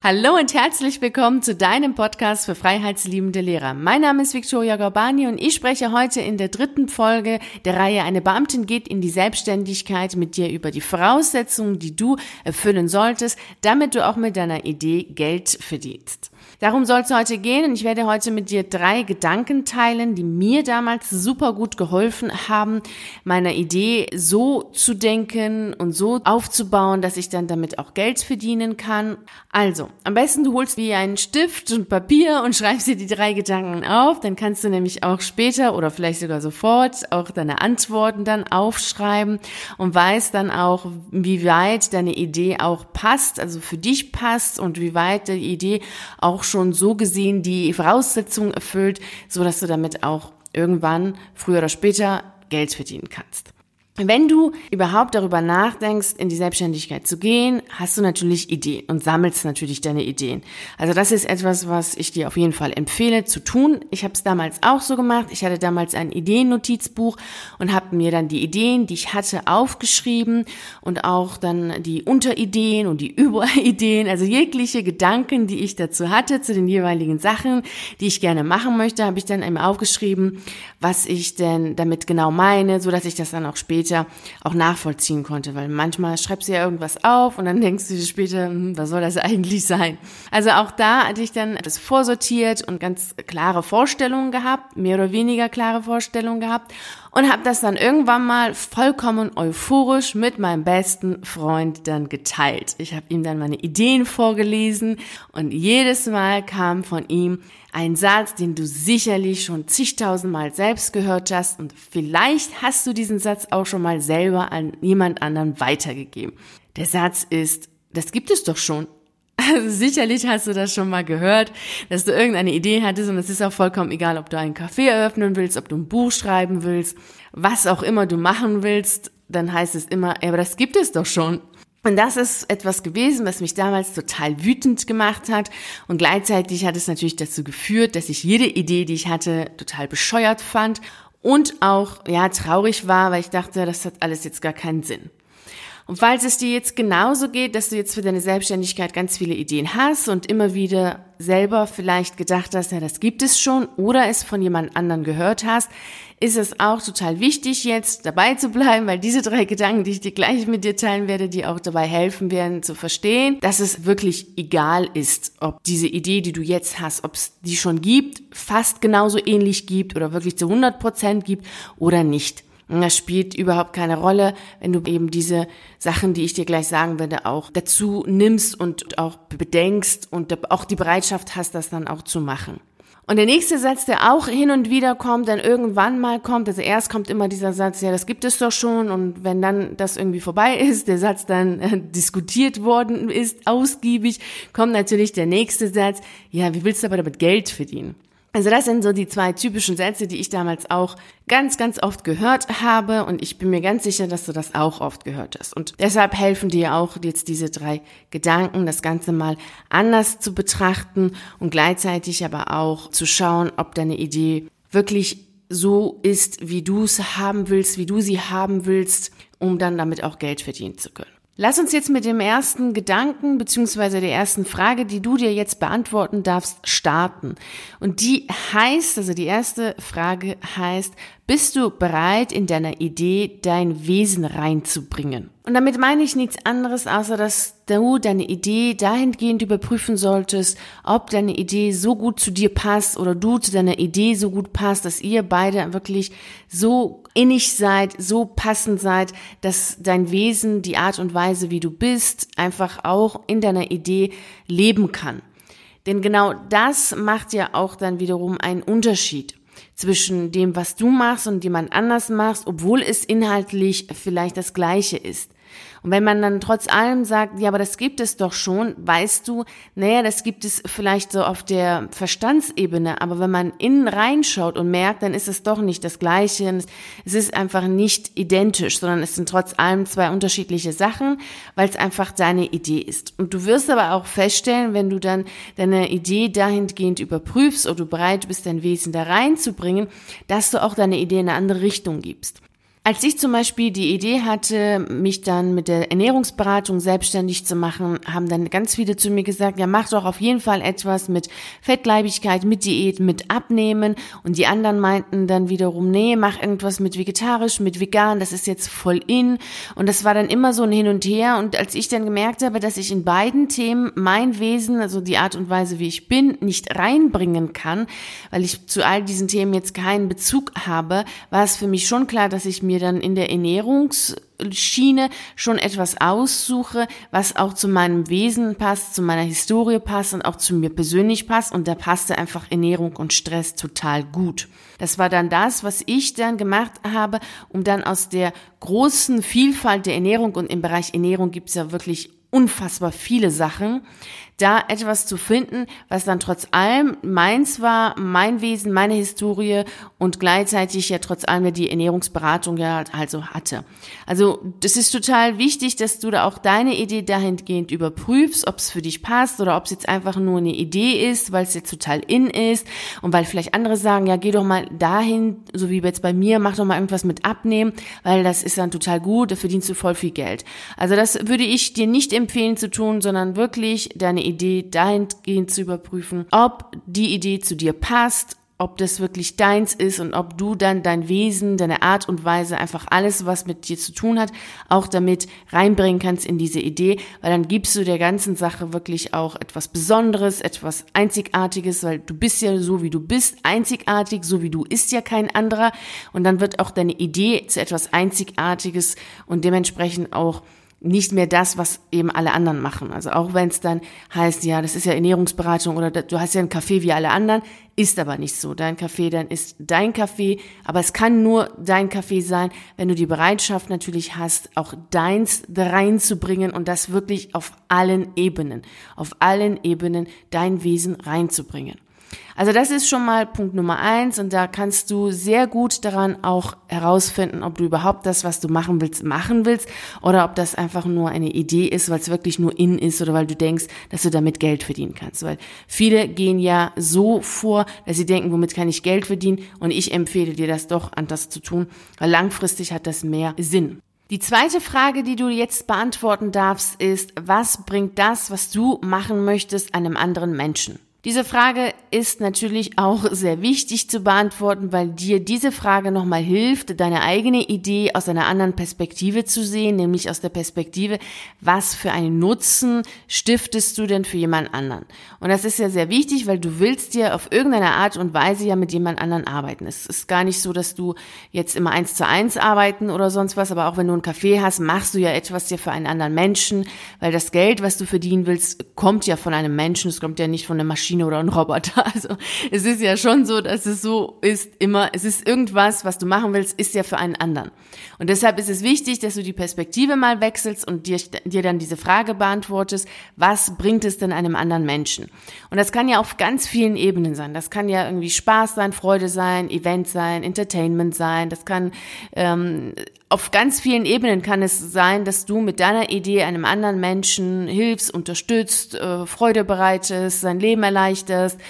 Hallo und herzlich willkommen zu deinem Podcast für freiheitsliebende Lehrer. Mein Name ist Victoria Gorbani und ich spreche heute in der dritten Folge der Reihe Eine Beamtin geht in die Selbstständigkeit mit dir über die Voraussetzungen, die du erfüllen solltest, damit du auch mit deiner Idee Geld verdienst. Darum soll es heute gehen und ich werde heute mit dir drei Gedanken teilen, die mir damals super gut geholfen haben, meiner Idee so zu denken und so aufzubauen, dass ich dann damit auch Geld verdienen kann. Also, am besten du holst dir einen Stift und Papier und schreibst dir die drei Gedanken auf, dann kannst du nämlich auch später oder vielleicht sogar sofort auch deine Antworten dann aufschreiben und weißt dann auch, wie weit deine Idee auch passt, also für dich passt und wie weit die Idee auch schon so gesehen die Voraussetzungen erfüllt, so dass du damit auch irgendwann, früher oder später, Geld verdienen kannst. Wenn du überhaupt darüber nachdenkst, in die Selbstständigkeit zu gehen, hast du natürlich Ideen und sammelst natürlich deine Ideen. Also das ist etwas, was ich dir auf jeden Fall empfehle zu tun. Ich habe es damals auch so gemacht. Ich hatte damals ein Ideennotizbuch und habe mir dann die Ideen, die ich hatte, aufgeschrieben und auch dann die Unterideen und die Überideen, also jegliche Gedanken, die ich dazu hatte, zu den jeweiligen Sachen, die ich gerne machen möchte, habe ich dann eben aufgeschrieben, was ich denn damit genau meine, so dass ich das dann auch später später auch nachvollziehen konnte, weil manchmal schreibst du ja irgendwas auf und dann denkst du dir später, hm, was soll das eigentlich sein? Also auch da hatte ich dann das vorsortiert und ganz klare Vorstellungen gehabt, mehr oder weniger klare Vorstellungen gehabt und habe das dann irgendwann mal vollkommen euphorisch mit meinem besten Freund dann geteilt. Ich habe ihm dann meine Ideen vorgelesen und jedes Mal kam von ihm ein Satz, den du sicherlich schon zigtausendmal selbst gehört hast und vielleicht hast du diesen Satz auch schon mal selber an jemand anderen weitergegeben. Der Satz ist, das gibt es doch schon. Also sicherlich hast du das schon mal gehört, dass du irgendeine Idee hattest und es ist auch vollkommen egal, ob du einen Café eröffnen willst, ob du ein Buch schreiben willst, was auch immer du machen willst, dann heißt es immer, ja, aber das gibt es doch schon. Und das ist etwas gewesen, was mich damals total wütend gemacht hat. Und gleichzeitig hat es natürlich dazu geführt, dass ich jede Idee, die ich hatte, total bescheuert fand und auch, ja, traurig war, weil ich dachte, das hat alles jetzt gar keinen Sinn. Und falls es dir jetzt genauso geht, dass du jetzt für deine Selbstständigkeit ganz viele Ideen hast und immer wieder selber vielleicht gedacht hast, ja, das gibt es schon oder es von jemand anderen gehört hast, ist es auch total wichtig, jetzt dabei zu bleiben, weil diese drei Gedanken, die ich dir gleich mit dir teilen werde, die auch dabei helfen werden zu verstehen, dass es wirklich egal ist, ob diese Idee, die du jetzt hast, ob es die schon gibt, fast genauso ähnlich gibt oder wirklich zu 100 Prozent gibt oder nicht. Das spielt überhaupt keine Rolle, wenn du eben diese Sachen, die ich dir gleich sagen werde, auch dazu nimmst und auch bedenkst und auch die Bereitschaft hast, das dann auch zu machen. Und der nächste Satz, der auch hin und wieder kommt, dann irgendwann mal kommt, also erst kommt immer dieser Satz, ja, das gibt es doch schon, und wenn dann das irgendwie vorbei ist, der Satz dann äh, diskutiert worden ist, ausgiebig, kommt natürlich der nächste Satz, ja, wie willst du aber damit Geld verdienen? Also das sind so die zwei typischen Sätze, die ich damals auch ganz, ganz oft gehört habe und ich bin mir ganz sicher, dass du das auch oft gehört hast. Und deshalb helfen dir auch jetzt diese drei Gedanken, das Ganze mal anders zu betrachten und gleichzeitig aber auch zu schauen, ob deine Idee wirklich so ist, wie du es haben willst, wie du sie haben willst, um dann damit auch Geld verdienen zu können. Lass uns jetzt mit dem ersten Gedanken beziehungsweise der ersten Frage, die du dir jetzt beantworten darfst, starten. Und die heißt, also die erste Frage heißt, bist du bereit, in deiner Idee dein Wesen reinzubringen? Und damit meine ich nichts anderes, außer dass du deine Idee dahingehend überprüfen solltest, ob deine Idee so gut zu dir passt oder du zu deiner Idee so gut passt, dass ihr beide wirklich so innig seid, so passend seid, dass dein Wesen, die Art und Weise, wie du bist, einfach auch in deiner Idee leben kann. Denn genau das macht ja auch dann wiederum einen Unterschied zwischen dem, was du machst und jemand anders machst, obwohl es inhaltlich vielleicht das gleiche ist. Und wenn man dann trotz allem sagt, ja, aber das gibt es doch schon, weißt du, naja, das gibt es vielleicht so auf der Verstandsebene, aber wenn man innen reinschaut und merkt, dann ist es doch nicht das Gleiche. Es ist einfach nicht identisch, sondern es sind trotz allem zwei unterschiedliche Sachen, weil es einfach deine Idee ist. Und du wirst aber auch feststellen, wenn du dann deine Idee dahingehend überprüfst oder du bereit bist, dein Wesen da reinzubringen, dass du auch deine Idee in eine andere Richtung gibst. Als ich zum Beispiel die Idee hatte, mich dann mit der Ernährungsberatung selbstständig zu machen, haben dann ganz viele zu mir gesagt, ja, mach doch auf jeden Fall etwas mit Fettleibigkeit, mit Diät, mit Abnehmen. Und die anderen meinten dann wiederum, nee, mach irgendwas mit vegetarisch, mit vegan, das ist jetzt voll in. Und das war dann immer so ein Hin und Her. Und als ich dann gemerkt habe, dass ich in beiden Themen mein Wesen, also die Art und Weise, wie ich bin, nicht reinbringen kann, weil ich zu all diesen Themen jetzt keinen Bezug habe, war es für mich schon klar, dass ich mir mir dann in der Ernährungsschiene schon etwas aussuche, was auch zu meinem Wesen passt, zu meiner Historie passt und auch zu mir persönlich passt. Und da passte einfach Ernährung und Stress total gut. Das war dann das, was ich dann gemacht habe, um dann aus der großen Vielfalt der Ernährung und im Bereich Ernährung gibt es ja wirklich unfassbar viele Sachen, da etwas zu finden, was dann trotz allem meins war, mein Wesen, meine Historie und gleichzeitig ja trotz allem die Ernährungsberatung ja also hatte. Also das ist total wichtig, dass du da auch deine Idee dahingehend überprüfst, ob es für dich passt oder ob es jetzt einfach nur eine Idee ist, weil es jetzt total in ist und weil vielleicht andere sagen, ja geh doch mal dahin, so wie jetzt bei mir, mach doch mal irgendwas mit abnehmen, weil das ist dann total gut, da verdienst du voll viel Geld. Also das würde ich dir nicht empfehlen zu tun, sondern wirklich deine Idee dahingehend zu überprüfen, ob die Idee zu dir passt, ob das wirklich deins ist und ob du dann dein Wesen, deine Art und Weise, einfach alles, was mit dir zu tun hat, auch damit reinbringen kannst in diese Idee, weil dann gibst du der ganzen Sache wirklich auch etwas Besonderes, etwas Einzigartiges, weil du bist ja so, wie du bist, einzigartig, so wie du ist ja kein anderer. Und dann wird auch deine Idee zu etwas Einzigartiges und dementsprechend auch nicht mehr das, was eben alle anderen machen. Also auch wenn es dann heißt, ja, das ist ja Ernährungsberatung oder du hast ja einen Kaffee wie alle anderen, ist aber nicht so. Dein Kaffee dann ist dein Kaffee, aber es kann nur dein Kaffee sein, wenn du die Bereitschaft natürlich hast, auch deins reinzubringen und das wirklich auf allen Ebenen, auf allen Ebenen dein Wesen reinzubringen. Also das ist schon mal Punkt Nummer eins und da kannst du sehr gut daran auch herausfinden, ob du überhaupt das, was du machen willst, machen willst oder ob das einfach nur eine Idee ist, weil es wirklich nur in ist oder weil du denkst, dass du damit Geld verdienen kannst. Weil viele gehen ja so vor, dass sie denken, womit kann ich Geld verdienen und ich empfehle dir das doch anders zu tun, weil langfristig hat das mehr Sinn. Die zweite Frage, die du jetzt beantworten darfst, ist, was bringt das, was du machen möchtest, einem anderen Menschen? Diese Frage ist natürlich auch sehr wichtig zu beantworten, weil dir diese Frage nochmal hilft, deine eigene Idee aus einer anderen Perspektive zu sehen, nämlich aus der Perspektive, was für einen Nutzen stiftest du denn für jemand anderen? Und das ist ja sehr wichtig, weil du willst ja auf irgendeine Art und Weise ja mit jemand anderen arbeiten. Es ist gar nicht so, dass du jetzt immer eins zu eins arbeiten oder sonst was, aber auch wenn du einen Kaffee hast, machst du ja etwas ja für einen anderen Menschen, weil das Geld, was du verdienen willst, kommt ja von einem Menschen, es kommt ja nicht von einer Maschine Maschine oder ein Roboter. Also es ist ja schon so, dass es so ist immer, es ist irgendwas, was du machen willst, ist ja für einen anderen. Und deshalb ist es wichtig, dass du die Perspektive mal wechselst und dir, dir dann diese Frage beantwortest, was bringt es denn einem anderen Menschen? Und das kann ja auf ganz vielen Ebenen sein. Das kann ja irgendwie Spaß sein, Freude sein, Event sein, Entertainment sein. Das kann ähm, auf ganz vielen Ebenen kann es sein, dass du mit deiner Idee einem anderen Menschen hilfst, unterstützt, äh, Freude bereitest, sein Leben erleichterst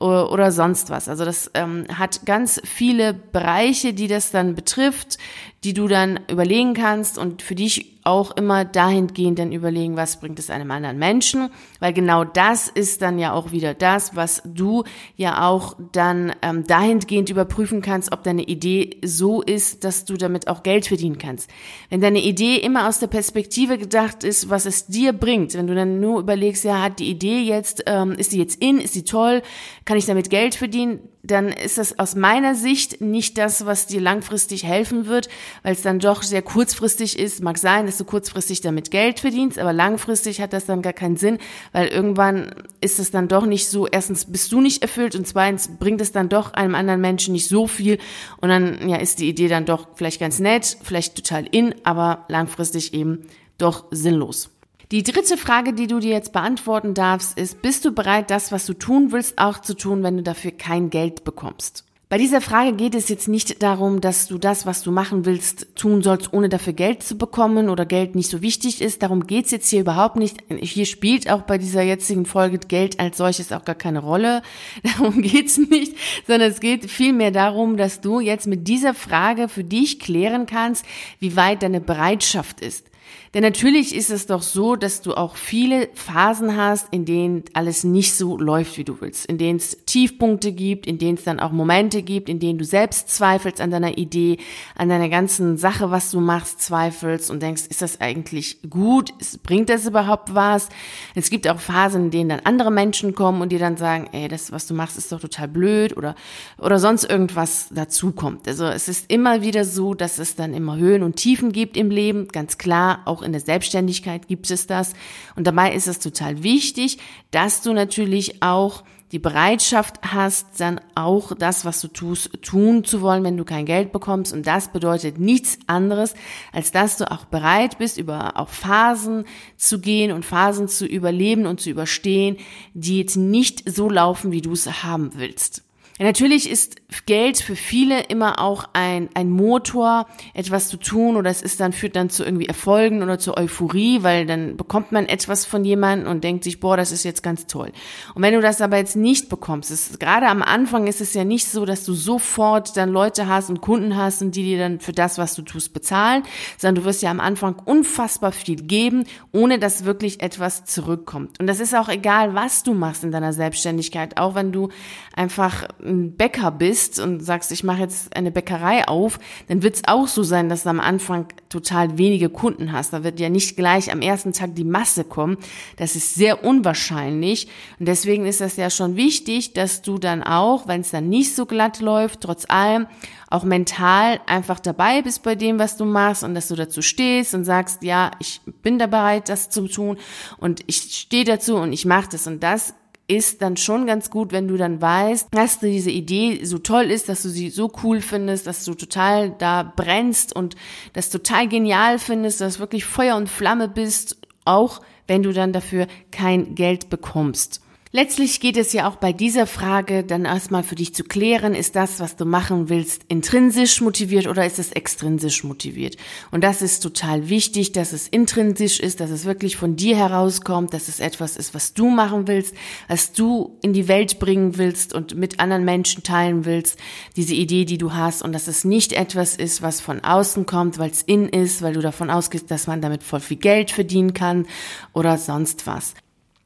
oder, oder sonst was. Also das ähm, hat ganz viele Bereiche, die das dann betrifft, die du dann überlegen kannst und für dich auch immer dahingehend dann überlegen, was bringt es einem anderen Menschen, weil genau das ist dann ja auch wieder das, was du ja auch dann ähm, dahingehend überprüfen kannst, ob deine Idee so ist, dass du damit auch Geld verdienen kannst. Wenn deine Idee immer aus der Perspektive gedacht ist, was es dir bringt, wenn du dann nur überlegst, ja, hat die Idee jetzt, ähm, ist die jetzt in, ist die toll, kann ich damit Geld verdienen, dann ist das aus meiner Sicht nicht das, was dir langfristig helfen wird, weil es dann doch sehr kurzfristig ist. Mag sein, dass du kurzfristig damit Geld verdienst, aber langfristig hat das dann gar keinen Sinn, weil irgendwann ist es dann doch nicht so, erstens bist du nicht erfüllt und zweitens bringt es dann doch einem anderen Menschen nicht so viel und dann ja ist die Idee dann doch vielleicht ganz nett, vielleicht total in, aber langfristig eben doch sinnlos. Die dritte Frage, die du dir jetzt beantworten darfst, ist, bist du bereit, das, was du tun willst, auch zu tun, wenn du dafür kein Geld bekommst? Bei dieser Frage geht es jetzt nicht darum, dass du das, was du machen willst, tun sollst, ohne dafür Geld zu bekommen oder Geld nicht so wichtig ist. Darum geht's jetzt hier überhaupt nicht. Hier spielt auch bei dieser jetzigen Folge Geld als solches auch gar keine Rolle. Darum geht's nicht, sondern es geht vielmehr darum, dass du jetzt mit dieser Frage für dich klären kannst, wie weit deine Bereitschaft ist. Denn natürlich ist es doch so, dass du auch viele Phasen hast, in denen alles nicht so läuft, wie du willst, in denen es Tiefpunkte gibt, in denen es dann auch Momente gibt, in denen du selbst zweifelst an deiner Idee, an deiner ganzen Sache, was du machst, zweifelst und denkst, ist das eigentlich gut? Bringt das überhaupt was? Es gibt auch Phasen, in denen dann andere Menschen kommen und dir dann sagen, ey, das, was du machst, ist doch total blöd oder, oder sonst irgendwas dazu kommt. Also es ist immer wieder so, dass es dann immer Höhen und Tiefen gibt im Leben, ganz klar, auch in der Selbstständigkeit gibt es das. Und dabei ist es total wichtig, dass du natürlich auch die Bereitschaft hast, dann auch das, was du tust, tun zu wollen, wenn du kein Geld bekommst. Und das bedeutet nichts anderes, als dass du auch bereit bist, über auch Phasen zu gehen und Phasen zu überleben und zu überstehen, die jetzt nicht so laufen, wie du es haben willst. Natürlich ist Geld für viele immer auch ein, ein Motor, etwas zu tun oder es ist dann, führt dann zu irgendwie Erfolgen oder zur Euphorie, weil dann bekommt man etwas von jemandem und denkt sich, boah, das ist jetzt ganz toll. Und wenn du das aber jetzt nicht bekommst, ist, gerade am Anfang ist es ja nicht so, dass du sofort dann Leute hast und Kunden hast und die dir dann für das, was du tust, bezahlen, sondern du wirst ja am Anfang unfassbar viel geben, ohne dass wirklich etwas zurückkommt. Und das ist auch egal, was du machst in deiner Selbstständigkeit, auch wenn du einfach ein Bäcker bist und sagst, ich mache jetzt eine Bäckerei auf, dann wird es auch so sein, dass du am Anfang total wenige Kunden hast. Da wird ja nicht gleich am ersten Tag die Masse kommen. Das ist sehr unwahrscheinlich. Und deswegen ist das ja schon wichtig, dass du dann auch, wenn es dann nicht so glatt läuft, trotz allem auch mental einfach dabei bist bei dem, was du machst und dass du dazu stehst und sagst, ja, ich bin da bereit, das zu tun und ich stehe dazu und ich mache das und das ist dann schon ganz gut, wenn du dann weißt, dass du diese Idee so toll ist, dass du sie so cool findest, dass du total da brennst und das total genial findest, dass wirklich Feuer und Flamme bist, auch wenn du dann dafür kein Geld bekommst. Letztlich geht es ja auch bei dieser Frage dann erstmal für dich zu klären, ist das, was du machen willst, intrinsisch motiviert oder ist es extrinsisch motiviert? Und das ist total wichtig, dass es intrinsisch ist, dass es wirklich von dir herauskommt, dass es etwas ist, was du machen willst, was du in die Welt bringen willst und mit anderen Menschen teilen willst, diese Idee, die du hast und dass es nicht etwas ist, was von außen kommt, weil es in ist, weil du davon ausgehst, dass man damit voll viel Geld verdienen kann oder sonst was.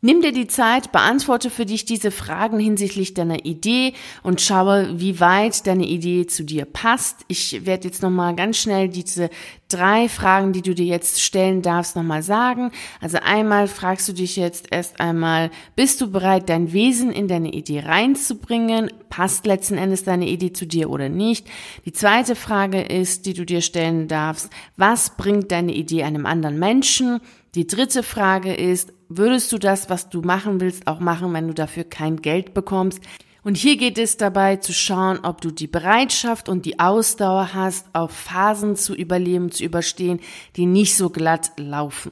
Nimm dir die Zeit, beantworte für dich diese Fragen hinsichtlich deiner Idee und schaue, wie weit deine Idee zu dir passt. Ich werde jetzt nochmal ganz schnell diese drei Fragen, die du dir jetzt stellen darfst, nochmal sagen. Also einmal fragst du dich jetzt erst einmal, bist du bereit, dein Wesen in deine Idee reinzubringen? Passt letzten Endes deine Idee zu dir oder nicht? Die zweite Frage ist, die du dir stellen darfst, was bringt deine Idee einem anderen Menschen? Die dritte Frage ist, würdest du das, was du machen willst, auch machen, wenn du dafür kein Geld bekommst? Und hier geht es dabei zu schauen, ob du die Bereitschaft und die Ausdauer hast, auf Phasen zu überleben, zu überstehen, die nicht so glatt laufen.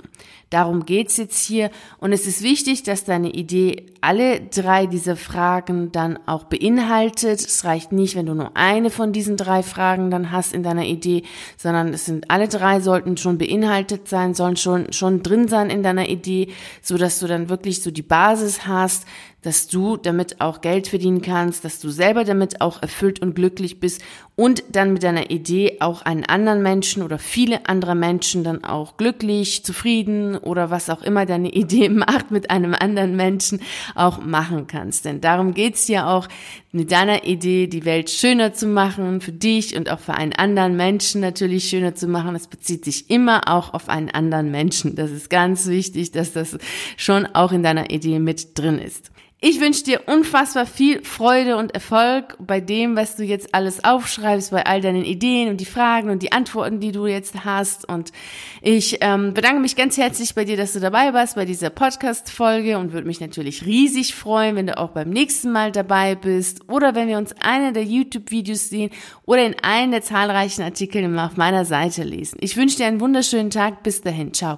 Darum geht's jetzt hier. Und es ist wichtig, dass deine Idee alle drei dieser Fragen dann auch beinhaltet. Es reicht nicht, wenn du nur eine von diesen drei Fragen dann hast in deiner Idee, sondern es sind alle drei sollten schon beinhaltet sein, sollen schon, schon drin sein in deiner Idee, so dass du dann wirklich so die Basis hast, dass du damit auch Geld verdienen kannst, dass du selber damit auch erfüllt und glücklich bist und dann mit deiner Idee auch einen anderen Menschen oder viele andere Menschen dann auch glücklich, zufrieden oder was auch immer deine Idee macht mit einem anderen Menschen auch machen kannst. Denn darum geht's ja auch, mit deiner Idee die Welt schöner zu machen, für dich und auch für einen anderen Menschen natürlich schöner zu machen. Das bezieht sich immer auch auf einen anderen Menschen. Das ist ganz wichtig, dass das schon auch in deiner Idee mit drin ist. Ich wünsche dir unfassbar viel Freude und Erfolg bei dem, was du jetzt alles aufschreibst, bei all deinen Ideen und die Fragen und die Antworten, die du jetzt hast. Und ich ähm, bedanke mich ganz herzlich bei dir, dass du dabei warst bei dieser Podcast-Folge und würde mich natürlich riesig freuen, wenn du auch beim nächsten Mal dabei bist oder wenn wir uns eine der YouTube-Videos sehen oder in einen der zahlreichen Artikel auf meiner Seite lesen. Ich wünsche dir einen wunderschönen Tag. Bis dahin. Ciao.